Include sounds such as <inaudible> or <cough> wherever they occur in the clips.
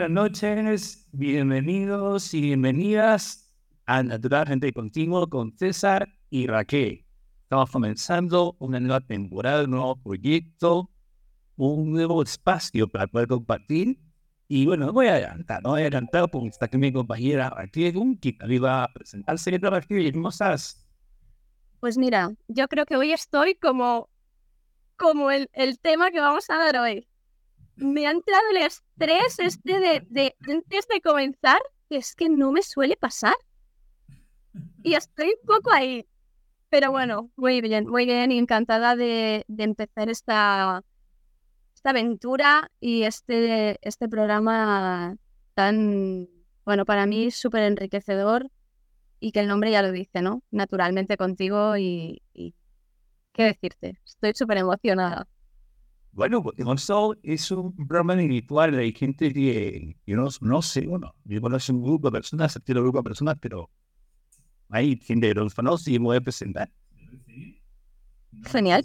Buenas noches, bienvenidos y bienvenidas a Naturalmente Contigo con César y Raquel. Estamos comenzando una nueva temporada, un nuevo proyecto, un nuevo espacio para poder compartir. Y bueno, voy a adelantar, no voy a adelantar porque está aquí mi compañera Raquel, que también va a presentarse. Raquel, ¿cómo estás? Pues mira, yo creo que hoy estoy como, como el, el tema que vamos a dar hoy me ha entrado el estrés este de, antes de comenzar, que es que no me suele pasar. Y estoy un poco ahí. Pero bueno, muy bien, muy bien y encantada de, de empezar esta, esta aventura y este, este programa tan, bueno, para mí súper enriquecedor y que el nombre ya lo dice, ¿no? Naturalmente contigo y, y qué decirte, estoy súper emocionada. Bueno, porque eso es un programa individual. Hay gente que, no, no sé, bueno, yo conozco un grupo de personas, un grupo de personas, pero hay gente que los conoce y me voy a presentar. Genial.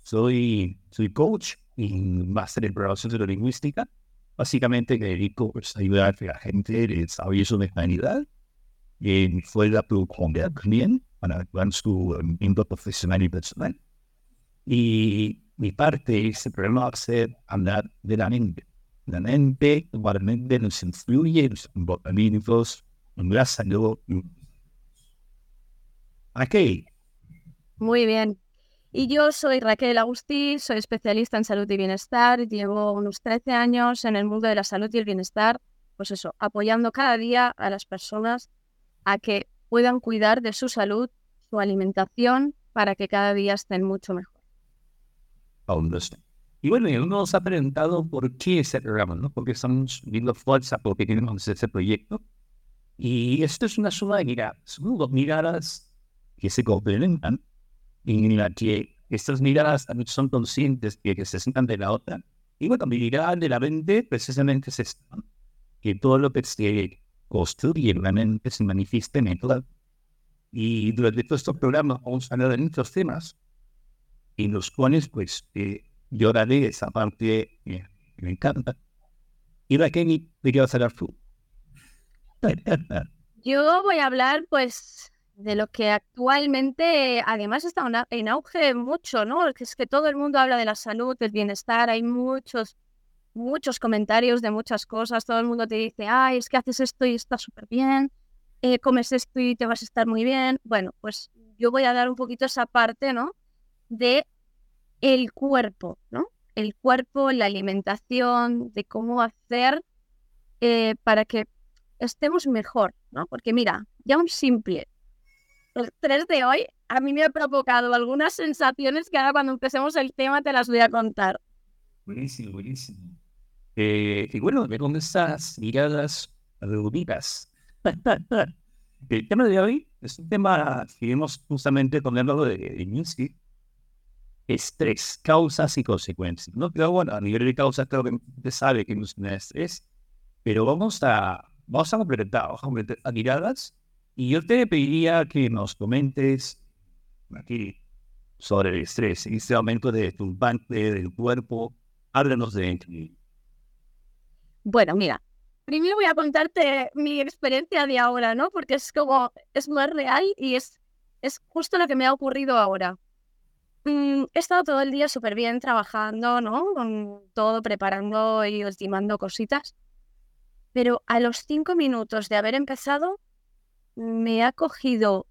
Soy, soy coach y máster en programación neurolingüística. Básicamente me dedico pues, a ayudar a la gente de desarrollo su mentalidad y fue la producción también para su mundo profesional y personal. Y mi parte es el problema va a de la mente. La mente igualmente nos influye en los comportamientos, en la salud. ¿Ok? Muy bien. Y yo soy Raquel Agustí, soy especialista en salud y bienestar. Llevo unos 13 años en el mundo de la salud y el bienestar, pues eso, apoyando cada día a las personas a que puedan cuidar de su salud, su alimentación, para que cada día estén mucho mejor. Y bueno, uno nos ha preguntado por qué ese programa, ¿no? Porque estamos viendo fuerza, porque tenemos ese proyecto. Y esto es una suma de miradas, dos miradas que se complementan, en la que estas miradas también son conscientes de que se sientan de la otra. Y bueno, mi mirada de la mente precisamente es esta, que todo lo que se construye en la mente se manifiesta en el Y durante todo este programa vamos a hablar de muchos temas, en los cuales pues eh, yo daré esa parte que me encanta. Y que quería hacer tú. <laughs> Yo voy a hablar pues de lo que actualmente además está en auge mucho, ¿no? Es que todo el mundo habla de la salud, del bienestar, hay muchos, muchos comentarios de muchas cosas, todo el mundo te dice, ay, es que haces esto y está súper bien, eh, comes esto y te vas a estar muy bien. Bueno, pues yo voy a dar un poquito esa parte, ¿no? De el cuerpo, ¿no? El cuerpo, la alimentación, de cómo hacer eh, para que estemos mejor, ¿no? Porque mira, ya un simple el 3 de hoy a mí me ha provocado algunas sensaciones que ahora cuando empecemos el tema te las voy a contar. Buenísimo, buenísimo. Eh, y bueno, con estas miradas reunidas. <laughs> el tema de hoy es un tema que queremos justamente ponerlo de, de inicio, estrés, causas y consecuencias. ¿no? Pero bueno, a nivel de causas creo que usted sabe que no es estrés, pero vamos a, vamos a completar, vamos a completar miradas y yo te pediría que nos comentes aquí sobre el estrés, este aumento de tu parte del cuerpo, háblanos de él. Bueno, mira, primero voy a contarte mi experiencia de ahora, ¿no? Porque es como, es más real y es, es justo lo que me ha ocurrido ahora. Mm, he estado todo el día súper bien trabajando, ¿no? Con todo, preparando y ultimando cositas. Pero a los cinco minutos de haber empezado, me ha cogido,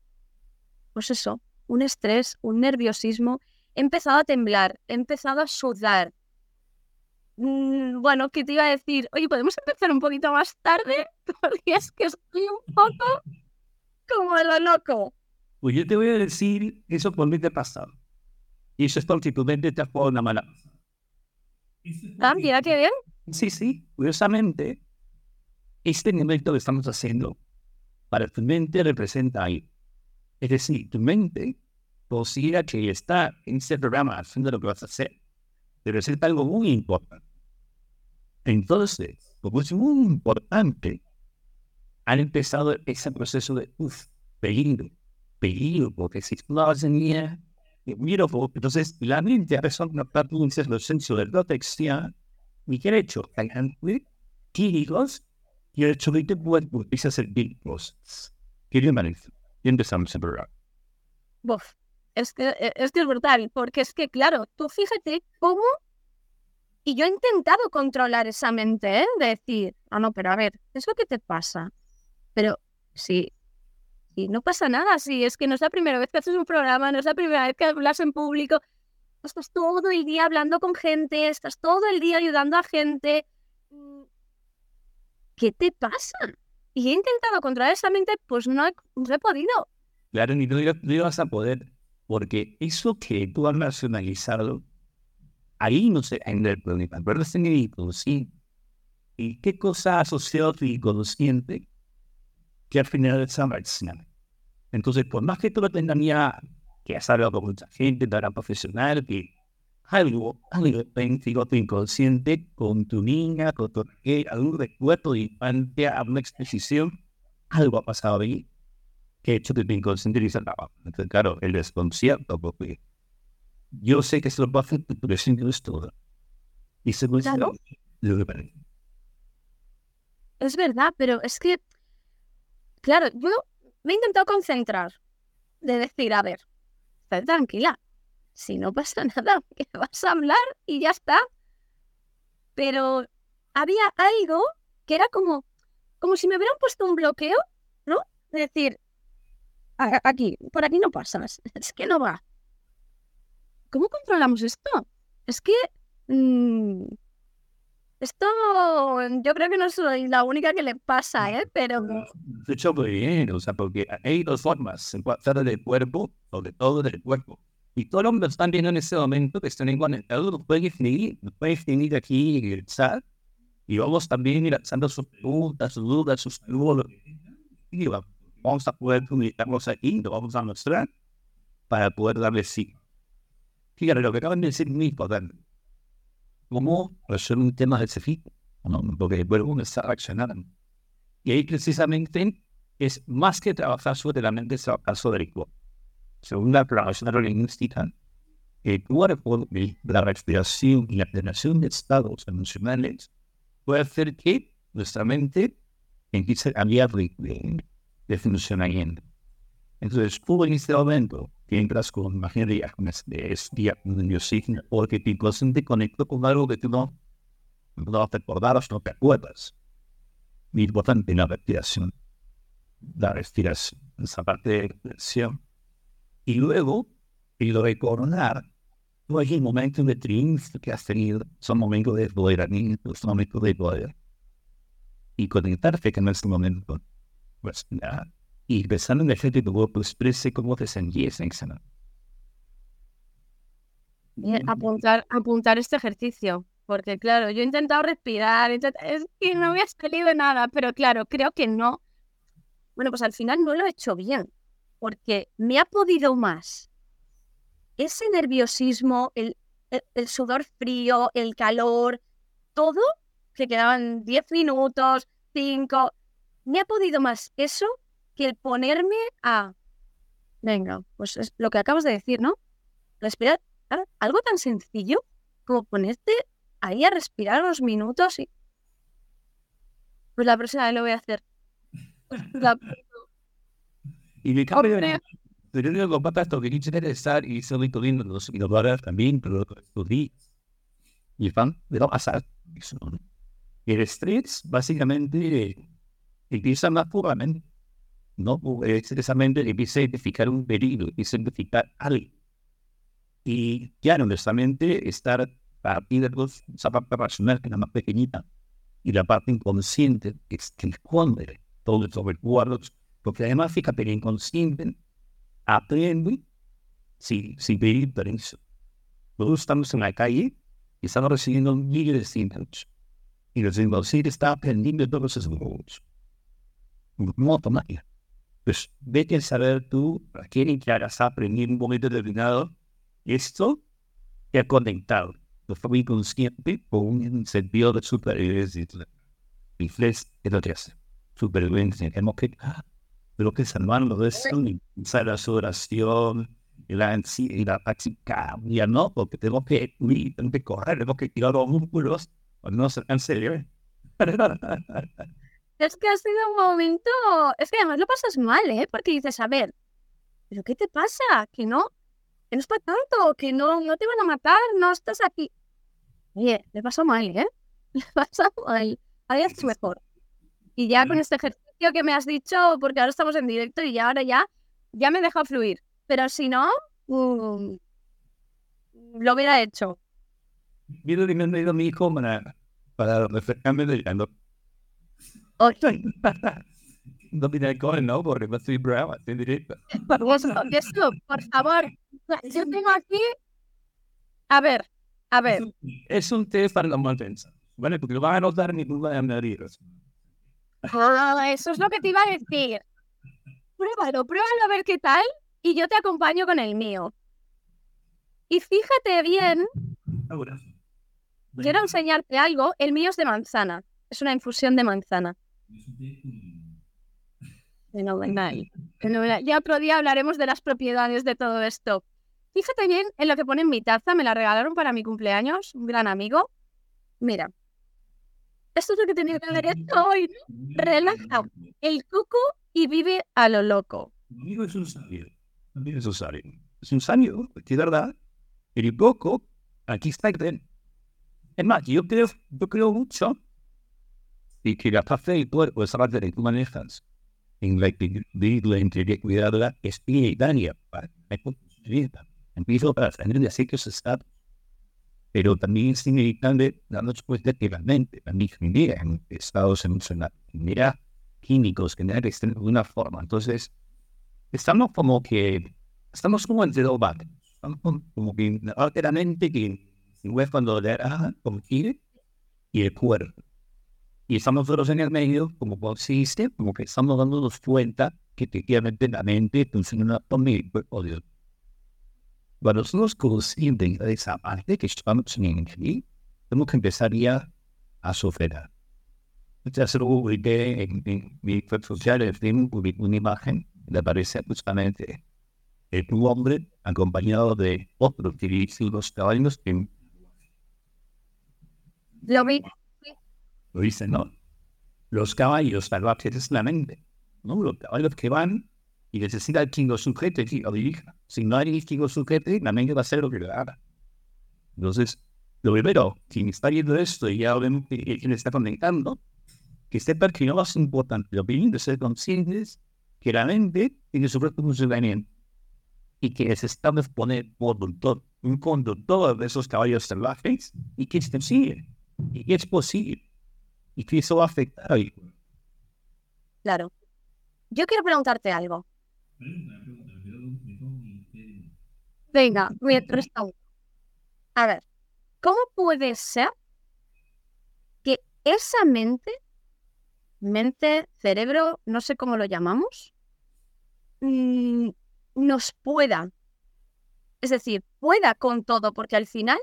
pues eso, un estrés, un nerviosismo. He empezado a temblar, he empezado a sudar. Mm, bueno, ¿qué te iba a decir? Oye, ¿podemos empezar un poquito más tarde? <laughs> Porque es que estoy un poco como lo loco. Pues yo te voy a decir eso por mí te ha pasado. Y eso es constituyente te ha una mala. Ah, mira qué bien. Sí, sí, curiosamente, este nivel que estamos haciendo para tu mente representa ahí. Es decir, tu mente considera que está en ese programa haciendo lo que vas a hacer, pero es algo muy importante. Entonces, como es muy importante, han empezado ese proceso de, uff, peligro, peligro, porque si tú no vas a entonces la mente ha empezado a captar un senso de protección y que ha hecho químicos y el hecho de que cuerpo a hacer. ¿Qué le parece? Y empezamos a probar. Buf, es que, e, es que es brutal, porque es que, claro, tú fíjate cómo... Y yo he intentado controlar esa mente, ¿eh? De decir, no, no, pero a ver, ¿eso qué te pasa? Pero sí, no pasa nada, sí, es que no es la primera vez que haces un programa, no es la primera vez que hablas en público, estás todo el día hablando con gente, estás todo el día ayudando a gente. Mm, ¿Qué te pasa? Y he intentado controlar esa mente, pues no he, no he podido. Claro, ni no, no ibas a poder, porque eso que tú has nacionalizado, ahí no se en el problema, pero es en el inconsciente. ¿Y qué cosa asociado a tu inconsciente que al final es racional? Entonces, por más que tú lo tengas ya que has hablado con mucha gente, era profesional, que algo, algo pensivo tu inconsciente con tu niña, con tu algún recuerdo de infancia, alguna exposición, algo ha pasado ahí que he hecho que tu inconsciente dice, no, entonces, claro, el desconcierto, porque yo sé que se lo va a hacer, pero es es todo. Y se me Claro. lo que parece. Es verdad, pero es que, claro, yo me he intentado concentrar, de decir, a ver, estate tranquila, si no pasa <laughs> nada, que vas a hablar y ya está. Pero había algo que era como, como si me hubieran puesto un bloqueo, ¿no? De decir, "A- aquí, por aquí no pasas, <laughs> es que no va. ¿Cómo controlamos esto? Es que mm, esto yo creo que no soy la única que le pasa, ¿eh? Pero De hecho, muy bien, o sea, porque hay dos formas, en cuanto del cuerpo, sobre todo del cuerpo. Y todo lo que están viendo en ese momento, que están conectados, lo pueden definir, lo pueden definir aquí en el chat. Y vamos también ir lanzando sus preguntas, sus dudas, sus saludos. Y va- vamos a poder publicarlos aquí, lo vamos a mostrar para poder darle sí. Fíjate, lo que acaban de decir es muy importante. ¿Cómo resolver un tema de ese? No, porque el cuerpo no está reaccionando. Y ahí precisamente es más que trabajar sobre la mente, es trabajar sobre el cuerpo. Según la programación neurolingüística, el cuerpo, la respiración y la generación de estados emocionales puede hacer que nuestra mente empiece a cambiar de, de, de funcionamiento. Entonces, tú en este momento entras con, este día con el biosigno, porque tu inconsciente conectó con algo que tú no, no te acordabas, no te acuerdas. Muy importante la respiración. La respiración, esa parte de respiración. Y luego, y lo recordar, tú hay un momento de triunfo que has tenido, son momentos de empoderamiento, son momentos de poder. Y conectarte con ese momento, pues nada. Y empezar en el que tu cuerpo exprese cómo te sentías en ese momento. eh, apuntar, apuntar este ejercicio. Porque claro, yo he intentado respirar, es que no me ha salido nada, pero claro, creo que no. Bueno, pues al final no lo he hecho bien, porque me ha podido más ese nerviosismo, el, el- el sudor frío, el calor, todo, que quedaban 10 minutos, 5, me ha podido más eso que el ponerme a, venga, pues es lo que acabas de decir, ¿no? Respirar, algo tan sencillo como ponerte ahí a respirar unos minutos y... Pues la próxima vez lo voy a hacer. La- <laughs> Y me cambio Hombre. Pero yo digo, papá, esto que quisiera estar y estoy teniendo los innovadores también, pero estos días. Y van, de no pasar. El estrés, básicamente, eh, empieza más puramente, ¿no? Es precisamente empieza a identificar un peligro, empieza a identificar algo. Y claro, nuestra mente está partida dos, esa parte racional que es la más pequeñita, y la parte inconsciente, que es que esconde todos estos recuerdos, porque además, fíjate, el inconsciente aprende sin, sin pedir permiso. Luego estamos en la calle y estamos recibiendo miles de estímulos. Y los inconscientes está aprendiendo todos esos estímulos. No automática. Pues vete a saber tú, a quién que hagas aprender en un momento determinado, esto que ha conectado de forma inconsciente con un sentido de supervivencia. Y flex es lo que hace. Supervivencia. Tenemos que pero que salvarlo de eso, y usar la sudoración, y la ansiedad, la ¿no? Porque tenemos que huir, tenemos que correr, tenemos que tirar los músculos, o no se canse <laughs> Es que ha sido un momento, es que además lo pasas mal, ¿eh? Porque dices, a ver, ¿pero qué te pasa? Que no, que no es para tanto, que no, no te van a matar, no estás aquí. Oye, le pasó mal, ¿eh? <laughs> Le pasa mal. Ahí es mejor. Y ya con este ejercicio que me has dicho, porque ahora estamos en directo y ya ahora ya, ya me deja fluir. Pero si no, mm, lo hubiera hecho. Mira, me han ido mi hijo para, para refrescarme de no. No tiene alcohol, ¿no? Porque no estoy brava, estoy directo. Esto, por favor, yo tengo aquí. A ver, a ver. Es un té para la maltensa. Bueno, porque lo van a notar ni duda de medir. Ah, eso es lo que te iba a decir. Pruébalo, pruébalo a ver qué tal y yo te acompaño con el mío. Y fíjate bien, quiero enseñarte algo. El mío es de manzana. Es una infusión de manzana. Fenomenal. Fenomenal. Ya otro día hablaremos de las propiedades de todo esto. Fíjate bien en lo que pone en mi taza. Me la regalaron para mi cumpleaños. Un gran amigo. Mira. Esto es lo que tenía que haber hecho hoy. Relaja el coco y vive a lo loco. Amigo es un sabio. También es un sabio. Es un sabio, es verdad. El coco, aquí está. Es más, yo creo, yo creo mucho y que la parte del cuerpo es parte de tu manejas en la que la integridad de la espiritualidad para empiezo a tener de ciertos estados pero también es inevitable darnos cuenta que la mente también genera en estados emocionales, genera químicos, genera de alguna forma. Entonces, estamos como que, estamos como entre dos bandos. Estamos como que la mente que es cuando le da como quiere y el cuerpo. Y estamos nosotros en el medio, como consiste, como que estamos dándonos cuenta que efectivamente la mente funciona y el cuerpo de cuando somos conscientes de esa parte que estamos en el tenemos que empezar ya a sufrir. Ya se lo publiqué en, en mi web social, en una imagen, le aparece justamente un hombre acompañado de otros los caballos que lo vi. Lo dicen, ¿no? Los caballos salvajes es la mente, ¿no? Los caballos que van y necesita el chingo sujeto y lo dirija. Si no hay chingo sujeto, la mente va a hacer lo que le haga. Entonces, lo primero, quien está viendo esto y ya obviamente quien está conectando, que sepa que no más importante, lo primero es ser conscientes que la mente tiene su propio funcionamiento y que necesitamos poner conductor, un conductor de esos caballos salvajes y que es posible, y que es posible, y que eso va a afectar a Claro. Yo quiero preguntarte algo. Venga, mientras. A ver, ¿cómo puede ser que esa mente, mente, cerebro, no sé cómo lo llamamos, mm, nos pueda, es decir, pueda con todo, porque al final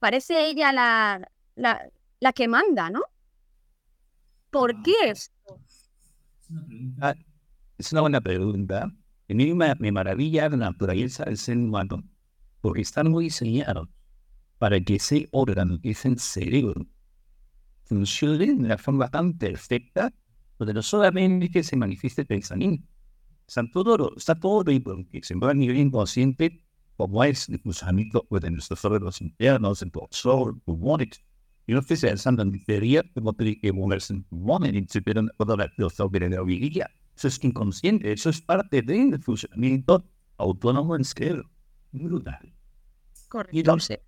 parece ella la, la, la que manda, ¿no? ¿Por qué esto? Es una buena pregunta. A mí me, me maravilla la naturaleza del ser humano, porque están muy diseñados para que ese órgano, que es el cerebro, funcione de una forma tan perfecta, donde no solamente se manifieste el pensamiento, está todo, está todo porque se va a nivel inconsciente, como es el funcionamiento pues, de nuestros órganos internos, el corazón, pulmones. Y no estoy pensando en teoría, como tiene que moverse en pulmones, y se pierden toda la filosofía de la vida eso es inconsciente, eso es parte del funcionamiento autónomo en cerebro. Brutal. Correcto. Y entonces,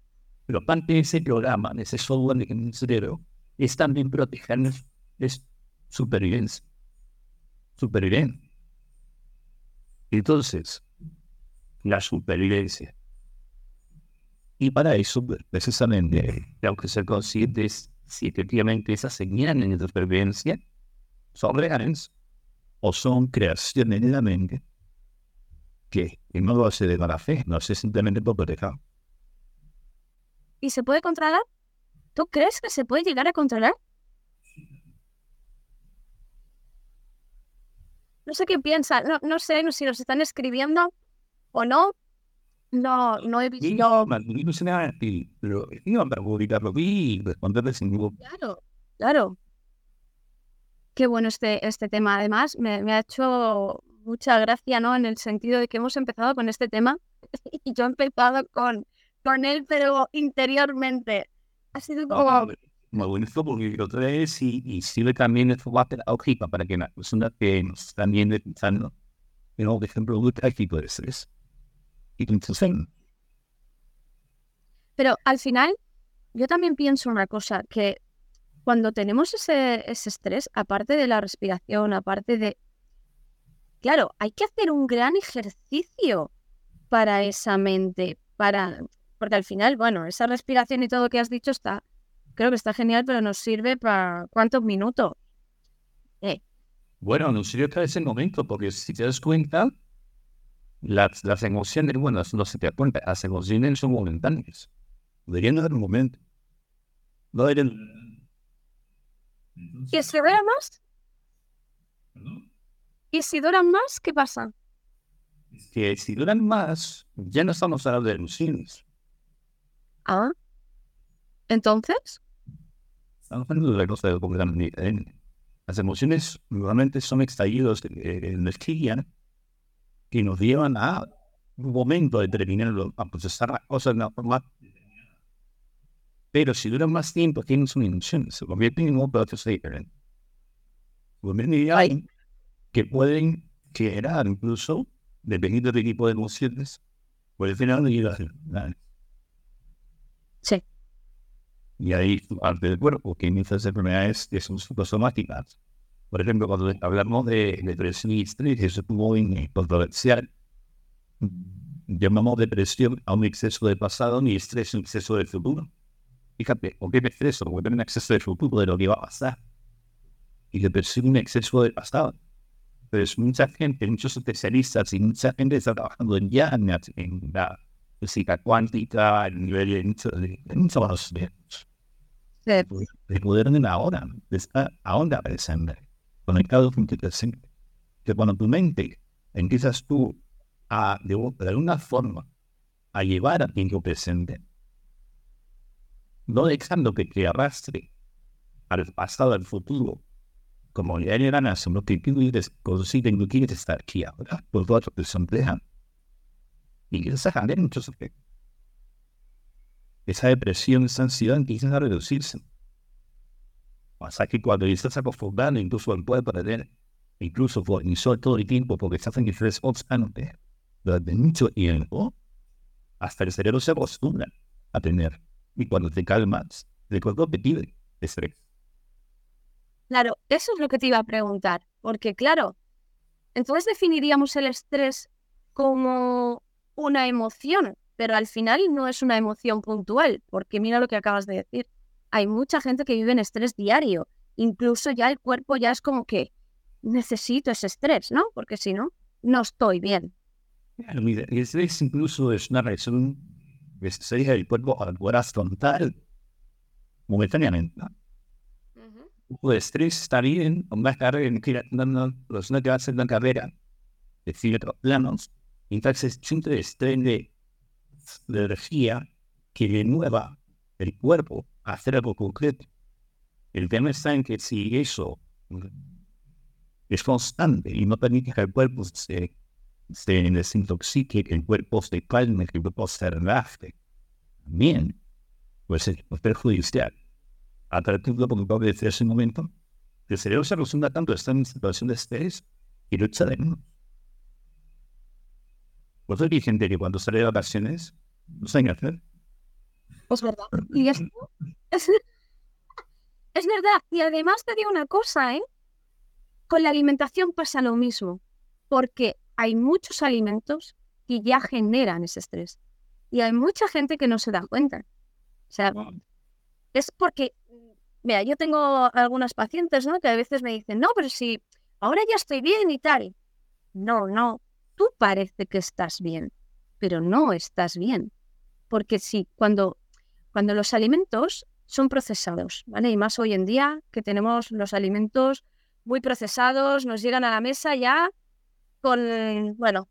pero parte de ese programa, de ese software en el cerebro, es también protegernos es supervivencia. Supervivencia. Entonces, la supervivencia. Y para eso, precisamente, tengo que ser conscientes si efectivamente esas señales de supervivencia son reales o son creaciones de la mente que, no lo hace de mala fe, no hace simplemente por proteger. ¿Y se puede controlar? ¿Tú crees que se puede llegar a controlar? No sé qué piensan, no, no sé si los están escribiendo o no. No, no he visto. Claro, claro. qué bueno este, este tema. Además, me, me ha hecho mucha gracia, ¿no? En el sentido de que hemos empezado con este tema <laughs> y yo he empezado con, con él, pero interiormente. Ha sido como... Muy bonito porque otra vez y, y sirve también el formato de para que las personas que nos están viendo pensando, you por ejemplo, un de estrés. Y entonces... Pero al final, yo también pienso una cosa, que cuando tenemos ese, ese estrés, aparte de la respiración, aparte de... Claro, hay que hacer un gran ejercicio para esa mente, para... Porque al final, bueno, esa respiración y todo lo que has dicho está creo que está genial, pero nos sirve para cuántos minutos. Eh. Bueno, nos sirve para ese momento, porque si te das cuenta, las, las emociones, bueno, no se te da cuenta, las emociones son momentáneas. Deberían dar un momento. No deberían... ¿Y si dura más? ¿Y si duran más, qué pasa? que si duran más, ya no estamos hablando de emociones. Ah. Entonces. Estamos hablando de cosa completamente Las emociones normalmente son estallidos de energía que nos llevan a un momento determinado a procesar las cosas de una forma pero si duran más tiempo, tienen una emoción, se convierten en un proceso diferente. Se convierten en que pueden generar incluso, dependiendo del tipo de emociones, puede final de Sí. Y ahí parte del cuerpo, que en estas enfermedades son psicosomáticas. Por ejemplo, cuando hablamos de depresión y estrés, eso es muy controversial. Llamamos depresión a un exceso de pasado y estrés a un exceso de futuro. Fíjate, ¿por qué me estreso? Porque tengo un exceso de futuro de lo que va a pasar. Y depresión un exceso de pasado. Pero es mucha gente, muchos especialistas y mucha gente está trabajando en ya en la física cuántica, en nivel de, de muchos de, de poder en la hora, de estar ahora presente, conectado con tu presente. Que cuando tu mente empiezas tú a, de, alguna forma, a llevar a tiempo presente, no dejando que te arrastre al pasado, al futuro, como ya eran hace lo que tú consiguen, no quieres estar aquí ahora, por lo te sondean. Y esa genera muchos efectos esa depresión, esa ansiedad empiezan a reducirse. Pasa que cuando estás acostumbrado, incluso puede perder, incluso por todo el tiempo, porque estás en estrés constante durante mucho tiempo, hasta el cerebro se acostumbra a tener. Y cuando te calmas, el cuerpo te pide estrés. Claro, eso es lo que te iba a preguntar, porque claro, entonces definiríamos el estrés como una emoción, pero al final no es una emoción puntual, porque mira lo que acabas de decir. Hay mucha gente que vive en estrés diario, incluso ya el cuerpo ya es como que necesito ese estrés, ¿no? Porque si no, no estoy bien. el estrés incluso es una reacción necesaria del cuerpo al poder afrontar momentáneamente. ¿no? El estrés está bien, una carrera en que la persona que va a hacer una carrera de ciertos planos, entonces siempre estrés de de energía que renueva el cuerpo hacer algo concreto. El tema está en que si eso es constante y no permite que el cuerpo se, se desintoxique, que el cuerpo se calme, que el cuerpo se relaje, también pues es perjudicial. A través de ese momento, el cerebro se acostumbra tanto a estar en situación de estrés y lo echa de menos. Por eso hay gente que cuando sale de vacaciones no sabe hacer. Es verdad. Y es, <laughs> es, es, verdad. Y además te digo una cosa, ¿eh? Con la alimentación pasa lo mismo. Porque hay muchos alimentos que ya generan ese estrés. Y hay mucha gente que no se da cuenta. O sea, es porque, mira, yo tengo algunas pacientes, ¿no? Que a veces me dicen, no, pero si ahora ya estoy bien y tal. No, no, tú parece que estás bien, pero no estás bien. Porque sí, cuando, cuando los alimentos son procesados, ¿vale? Y más hoy en día que tenemos los alimentos muy procesados, nos llegan a la mesa ya con, bueno,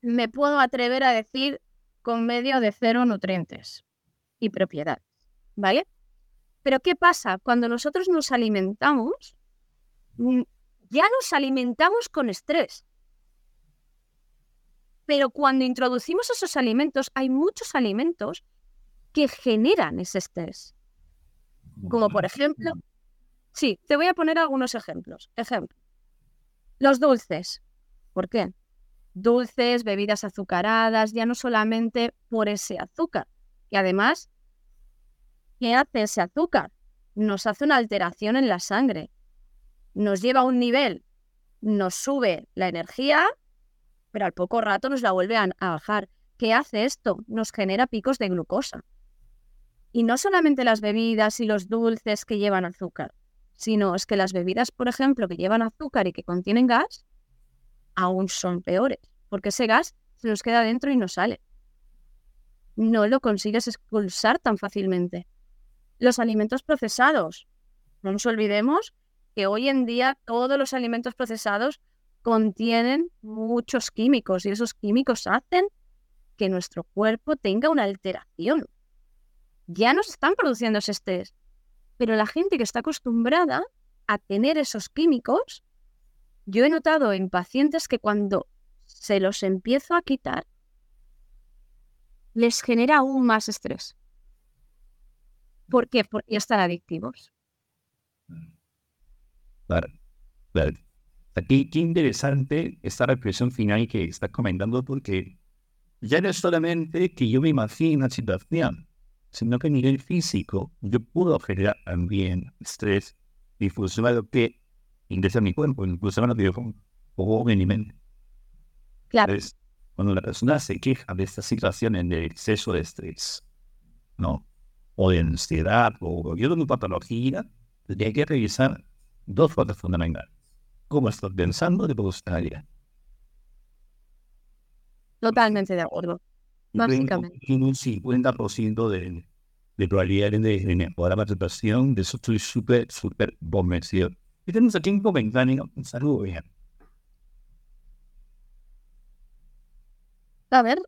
me puedo atrever a decir con medio de cero nutrientes y propiedades, ¿vale? Pero ¿qué pasa? Cuando nosotros nos alimentamos, mm, ya nos alimentamos con estrés. Pero cuando introducimos esos alimentos, hay muchos alimentos que generan ese estrés. Como por ejemplo, sí, te voy a poner algunos ejemplos. Ejemplo, los dulces. ¿Por qué? Dulces, bebidas azucaradas, ya no solamente por ese azúcar, que además, ¿qué hace ese azúcar? Nos hace una alteración en la sangre, nos lleva a un nivel, nos sube la energía, pero al poco rato nos la vuelve a, bajar. ¿Qué hace esto? Nos genera picos de glucosa. Y no solamente las bebidas y los dulces que llevan azúcar, sino es que las bebidas, por ejemplo, que llevan azúcar y que contienen gas, aún son peores, porque ese gas se nos queda dentro y no sale. No lo consigues expulsar tan fácilmente. Los alimentos procesados. No nos olvidemos que hoy en día todos los alimentos procesados contienen muchos químicos y esos químicos hacen que nuestro cuerpo tenga una alteración. Ya nos están produciendo ese estrés, pero la gente que está acostumbrada a tener esos químicos, yo he notado en pacientes que cuando se los empiezo a quitar, les genera aún más estrés. ¿Por qué? Porque están adictivos. Claro, Aquí, qué interesante esta reflexión final que está comentando, porque ya no es solamente que yo me imagino una situación, sino que a nivel físico yo puedo generar también estrés lo que ingresa a mi cuerpo, incluso a mi o en mi mente. Claro. Entonces, cuando la persona se queja de esta situación en el exceso de estrés, ¿no? O de ansiedad, o de una patología, hay que revisar dos cosas fundamentales. ¿Cómo estás pensando de gustaría? Totalmente de acuerdo. Básicamente. Tiene un 50% de, de probabilidad de, de mejorar la situación. De eso estoy súper, súper convencido. Y tenemos aquí un comentario. Un saludo, bien. A ver.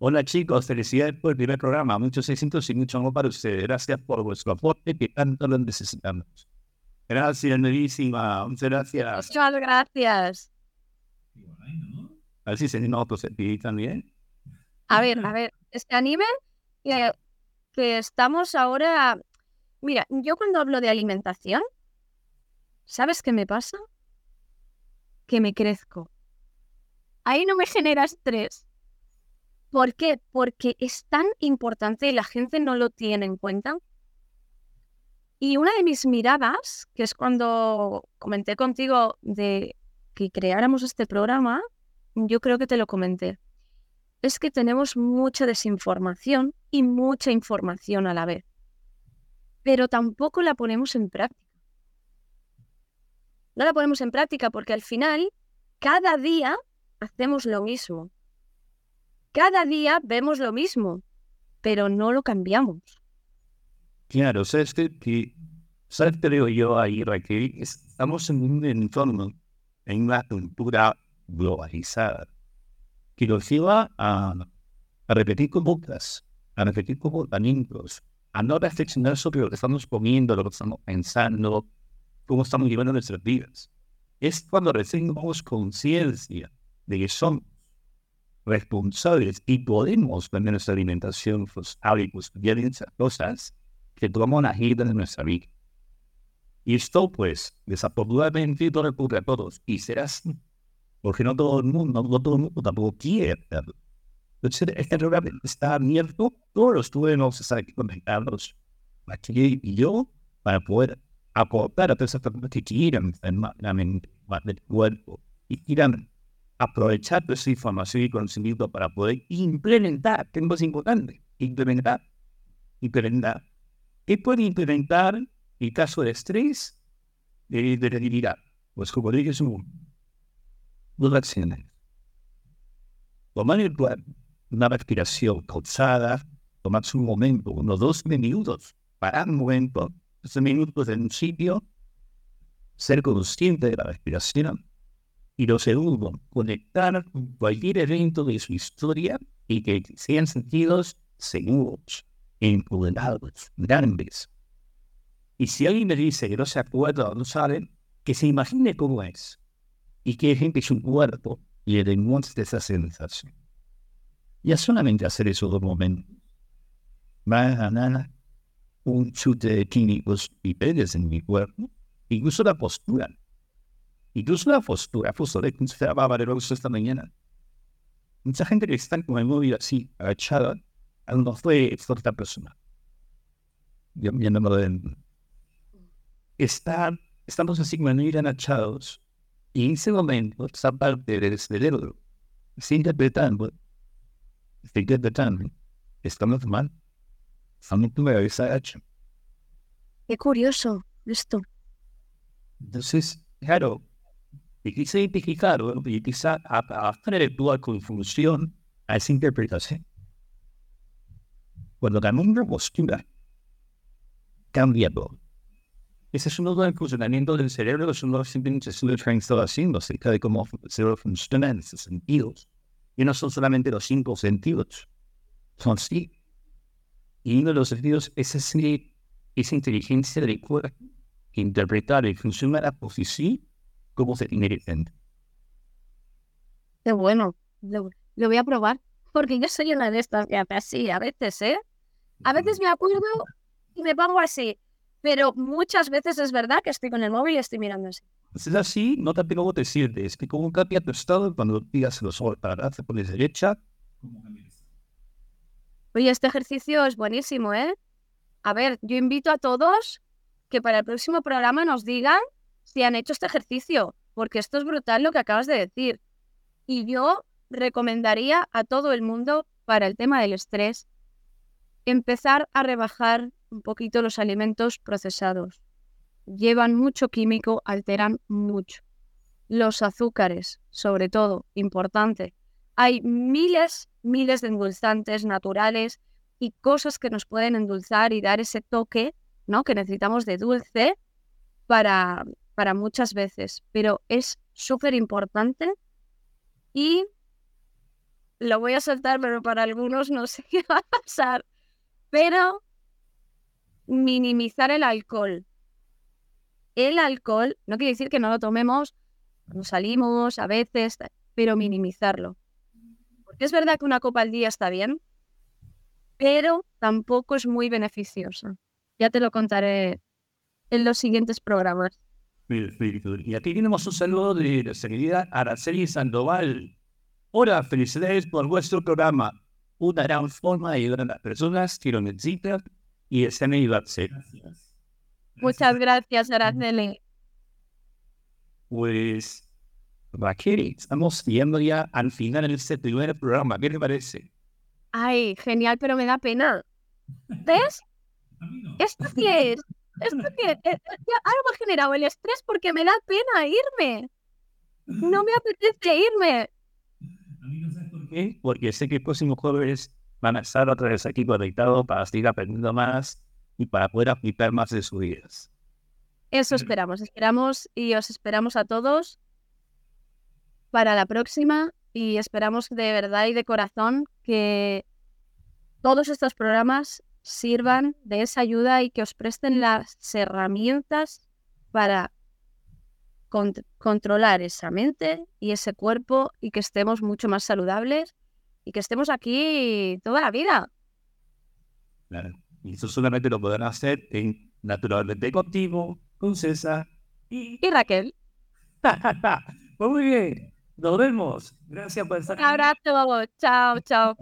Hola chicos, felicidades por el primer programa. Muchos éxitos y mucho amor para ustedes. Gracias por vuestro aporte que tanto lo necesitamos. Gracias, Nerísima. Muchas gracias. Muchas gracias. A ver si se anima otro también. A ver, a ver, este anime que, que estamos ahora. Mira, yo cuando hablo de alimentación, ¿sabes qué me pasa? Que me crezco. Ahí no me genera estrés ¿Por qué? Porque es tan importante y la gente no lo tiene en cuenta. Y una de mis miradas, que es cuando comenté contigo de que creáramos este programa, yo creo que te lo comenté, es que tenemos mucha desinformación y mucha información a la vez, pero tampoco la ponemos en práctica. No la ponemos en práctica porque al final, cada día hacemos lo mismo. Cada día vemos lo mismo, pero no lo cambiamos. Claro, este, que, ¿sabes? Creo yo ahí, que estamos en un entorno, en una cultura globalizada, que nos lleva a, a repetir conductas, a repetir comportamientos, a no reflexionar sobre lo que estamos comiendo, lo que estamos pensando, cómo estamos llevando nuestras vidas. Es cuando recién tomamos conciencia de que somos responsables y podemos tener nuestra alimentación, los hábitos, bien esas cosas que tomamos la agenda de nuestra vida. Y esto, pues, desafortunadamente no ocurre a todos. Y será así. Porque no todo el mundo, no todo el mundo tampoco quiere hacerlo. Entonces, este programa está abierto. Todos los tuvimos estar aquí conectados, aquí y yo, para poder aportar a todas esas personas que quieran la mente, el cuerpo, y quieran aprovechar toda esa información y conocimiento para poder implementar, que es importante, implementar, implementar. ¿Qué puede implementar en caso de estrés, de, de debilidad? Pues como dije, son dos acciones. Tomar una respiración pausada, tomarse un momento, unos dos minutos, parar un momento, dos minutos en un sitio, ser consciente de la respiración, y lo segundo, conectar cualquier evento de su historia y que sean sentidos seguros, empoderados, grandes. Y si alguien me dice que no se acuerda o no sabe, que se imagine cómo es. Y que gente su cuerpo y el de esa sensación. Ya solamente hacer esos dos momentos va a ganar un chute de químicos pedes en mi cuerpo, incluso la postura. Incluso la postura, de que estaba valeroso esta mañana. Mucha gente que está con el móvil así, agachada, no fue esta persona. Yo, yo no me Está, estamos así como muy agachados, y en ese momento, esa parte del cerebro está interpretando, está interpretando, estamos mal, estamos mal, está hecho. Qué curioso esto. Entonces, claro, y quise identificar, y quizá hacer la confusión a esa interpretación. Cuando cambia una postura, cambia todo. Ese es uno de los funcionamientos del cerebro, es uno de los estudios que han estado haciendo acerca de cómo el cerebro funciona en esos sentidos. Y no son solamente los cinco sentidos, son sí. Y uno de los sentidos es ese, esa inteligencia del cuerpo interpretar y funciona la posición como se tiene que Qué bueno, lo, voy a probar, porque yo soy una de estas que así a veces, ¿eh? A veces me acuerdo y me pongo así pero muchas veces es verdad que estoy con el móvil y estoy mirando así. Si es así, no te tengo que decirte, es que como cambia tu estado cuando digas los ojos para te pones derecha. Oye, este ejercicio es buenísimo, ¿eh? A ver, yo invito a todos que para el próximo programa nos digan si han hecho este ejercicio, porque esto es brutal lo que acabas de decir. Y yo recomendaría a todo el mundo para el tema del estrés empezar a rebajar un poquito los alimentos procesados. Llevan mucho químico, alteran mucho. Los azúcares, sobre todo, importante. Hay miles, miles de endulzantes naturales y cosas que nos pueden endulzar y dar ese toque, ¿no? Que necesitamos de dulce para, para muchas veces. Pero es súper importante y lo voy a soltar, pero para algunos no sé <laughs> qué va a pasar. Pero minimizar el alcohol. El alcohol no quiere decir que no lo tomemos cuando salimos, a veces, pero minimizarlo. Porque es verdad que una copa al día está bien, pero tampoco es muy beneficioso. Ya te lo contaré en los siguientes programas. Y aquí tenemos un saludo de la señorita Araceli Sandoval. Hola, felicidades por vuestro programa. Una gran forma de ayudar a las personas que lo necesitan y ese me iba a ser. Muchas gracias, Araceli. Pues, Raquel, estamos viendo ya al final de este primer programa. ¿Qué te parece? Ay, genial, pero me da pena. ¿Ves? Esto sí es. Esto sí es. Eh, ahora me ha generado el estrés porque me da pena irme. No me apetece irme. por qué. Porque sé que el próximo jueves van a estar otra vez aquí conectados para seguir aprendiendo más y para poder aplicar más de sus vidas. Eso esperamos, esperamos y os esperamos a todos para la próxima y esperamos de verdad y de corazón que todos estos programas sirvan de esa ayuda y que os presten las herramientas para controlar esa mente y ese cuerpo y que estemos mucho más saludables y que estemos aquí toda la vida. Claro. Y eso solamente lo podrán hacer en Naturalmente Contigo, con César y... y Raquel. <laughs> Pues muy bien. Nos vemos. Gracias por estar aquí. Un abrazo. Chao, chao.